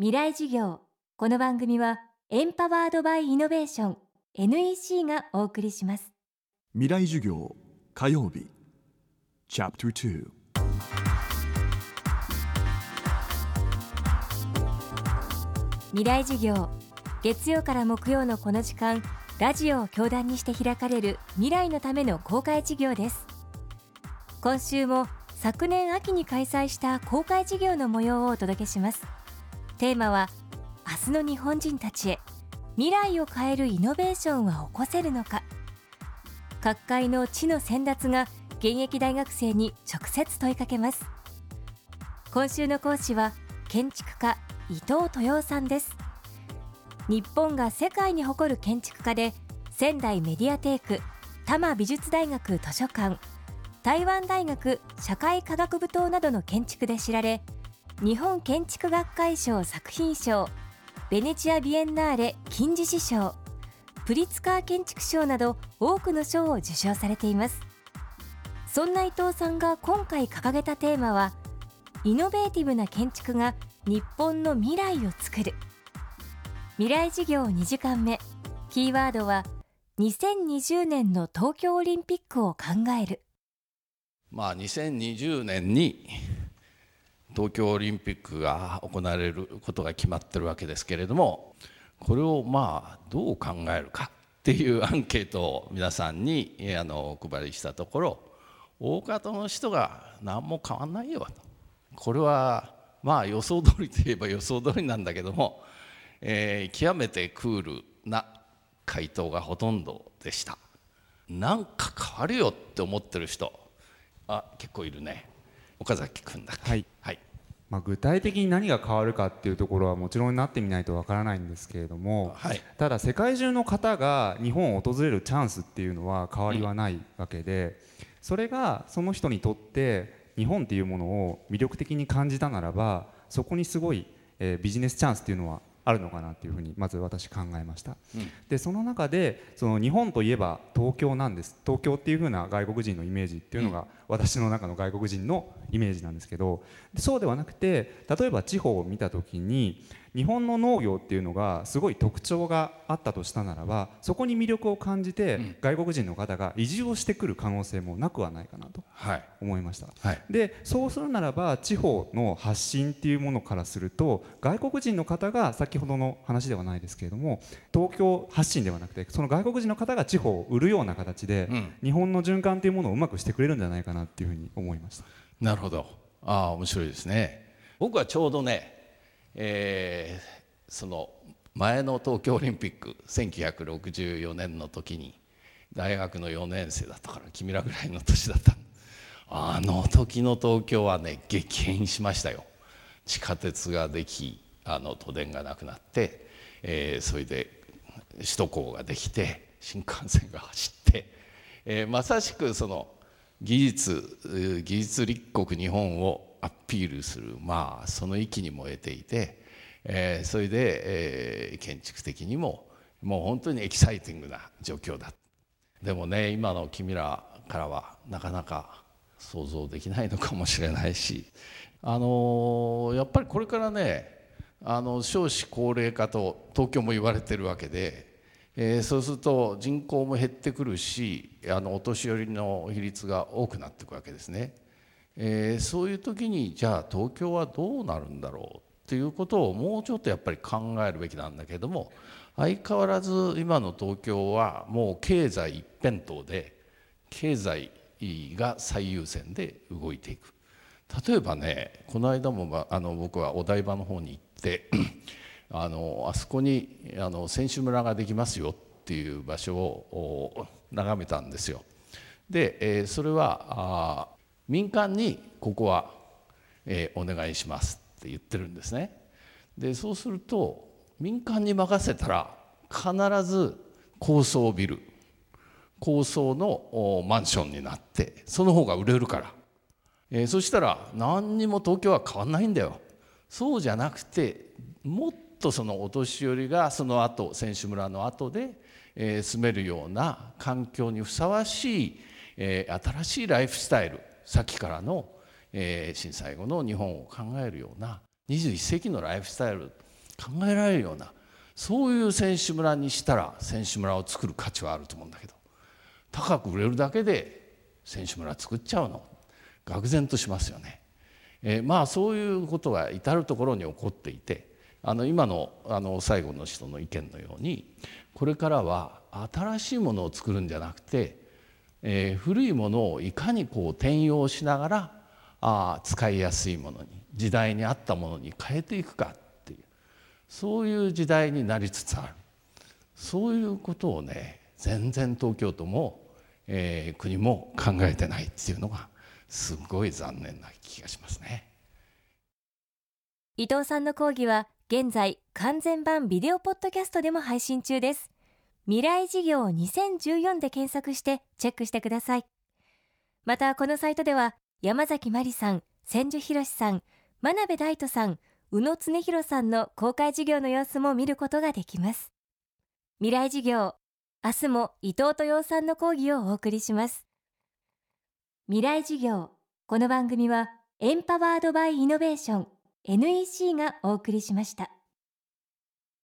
未来授業。この番組はエンパワードバイイノベーション NEC がお送りします。未来授業火曜日。チャプター2未来授業月曜から木曜のこの時間ラジオを教壇にして開かれる未来のための公開授業です。今週も昨年秋に開催した公開授業の模様をお届けしますテーマは明日の日本人たちへ未来を変えるイノベーションは起こせるのか。各界の知の先達が現役大学生に直接問いかけます。今週の講師は建築家伊藤豊さんです。日本が世界に誇る建築家で仙台メディアテーク多摩美術大学図書館台湾大学社会科学部等などの建築で知られ日本建築学会賞作品賞ベネチア・ビエンナーレ金獅子賞プリツカー建築賞など多くの賞を受賞されています。そんな伊藤さんが今回掲げたテーマはイノベーティブな建築が日本の未来を作る。未来事業2時間目。キーワードは2020年の東京オリンピックを考える。まあ2020年に東京オリンピックが行われることが決まってるわけですけれどもこれをまあどう考えるかっていうアンケートを皆さんにあのお配りしたところ大方の人が何も変わんないよと。これはまあ予想通りといえば予想通りなんだけども、えー、極めてクールな回答がほとんどでした。なんか変わるよって思ってる人あ結構いるね。岡崎君だはい、はいまあ、具体的に何が変わるかっていうところはもちろんなってみないとわからないんですけれども、はい、ただ世界中の方が日本を訪れるチャンスっていうのは変わりはないわけで、それがその人にとって日本っていうものを魅力的に感じたならばそこにすごい、えー、ビジネスチャンスっていうのはあるのかなっていうふうにまず私考えました、うん、でその中でその日本といえば東京なんです。東京っていうふうな外国人のイメージっていうのが、私の中の外国人のイメージなんですけどそうではなくて例えば地方を見た時に日本の農業っていうのがすごい特徴があったとしたならばそこに魅力を感じて、外国人の方が移住をしてくる可能性もなくはないかなと思いました、はい、でそうするならば地方の発信っていうものからすると外国人の方が先ほどの話ではないですけれども東京発信ではなくてその外国人の方が地方を売るような形で、うん、日本の循環というものをうまくしてくれるんじゃないかなっていうふうに思いましたなるほど。ああ面白いですね。僕はちょうどねえー、その前の東京オリンピック1964年の時に大学の4年生だったから君らぐらいの年だった。あの時の東京はね激変しましたよ。地下鉄ができあの都電がなくなって、えー、それで首都高ができて新幹線が走って、えー、まさしくその技術技術立国日本をアピールするまあその域に燃えていて、えー、それで、えー、建築的にももう本当にエキサイティングな状況だ。でもね今の君らからはなかなか想像できないのかもしれないしあのー、やっぱりこれからねあの少子高齢化と東京も言われてるわけで、えー、そうすると人口も減ってくるしあのお年寄りの比率が多くなっていくわけですね。えー、そういう時にじゃあ東京はどうなるんだろうっていうことをもうちょっとやっぱり考えるべきなんだけども相変わらず今の東京はもう経済一辺倒で経済が最優先で動いていく例えばねこの間もあの僕はお台場の方に行ってあのあそこにあの選手村ができますよっていう場所を眺めたんですよ。で、え、それはあ民間にここは、え、お願いしますって言ってるんですね。でそうすると民間に任せたら必ず高層ビル高層のマンションになってその方が売れるから、え、そしたら何にも東京は変わんないんだよ。そうじゃなくてもっとそのお年寄りがその後選手村の後で、え、住めるような環境にふさわしい、え、新しいライフスタイル先からの、え、震災後の日本を考えるような21世紀のライフスタイル考えられるようなそういう選手村にしたら選手村を作る価値はあると思うんだけど高く売れるだけで選手村作っちゃうの愕然としますよね。えー、まあそういうことが至る所に起こっていてあの今のあの最後の人の意見のようにこれからは新しいものを作るんじゃなくて、えー、古いものをいかにこう転用しながらあ使いやすいものに時代に合ったものに変えていくかっていうそういう時代になりつつある。そういうことをね全然東京都も、えー、国も考えてないっていうのがすごい残念な気がしますね。伊藤さんの講義は現在完全版ビデオポッドキャストでも配信中です。未来事業2014で検索してチェックしてください。またこのサイトでは山崎真理さん千住博さん真鍋大斗さん宇野恒弘さんの公開授業の様子も見ることができます。未来事業明日も伊藤豊さんの講義をお送りします。未来事業この番組はエンパワードバイイノベーション。NEC がお送りしました。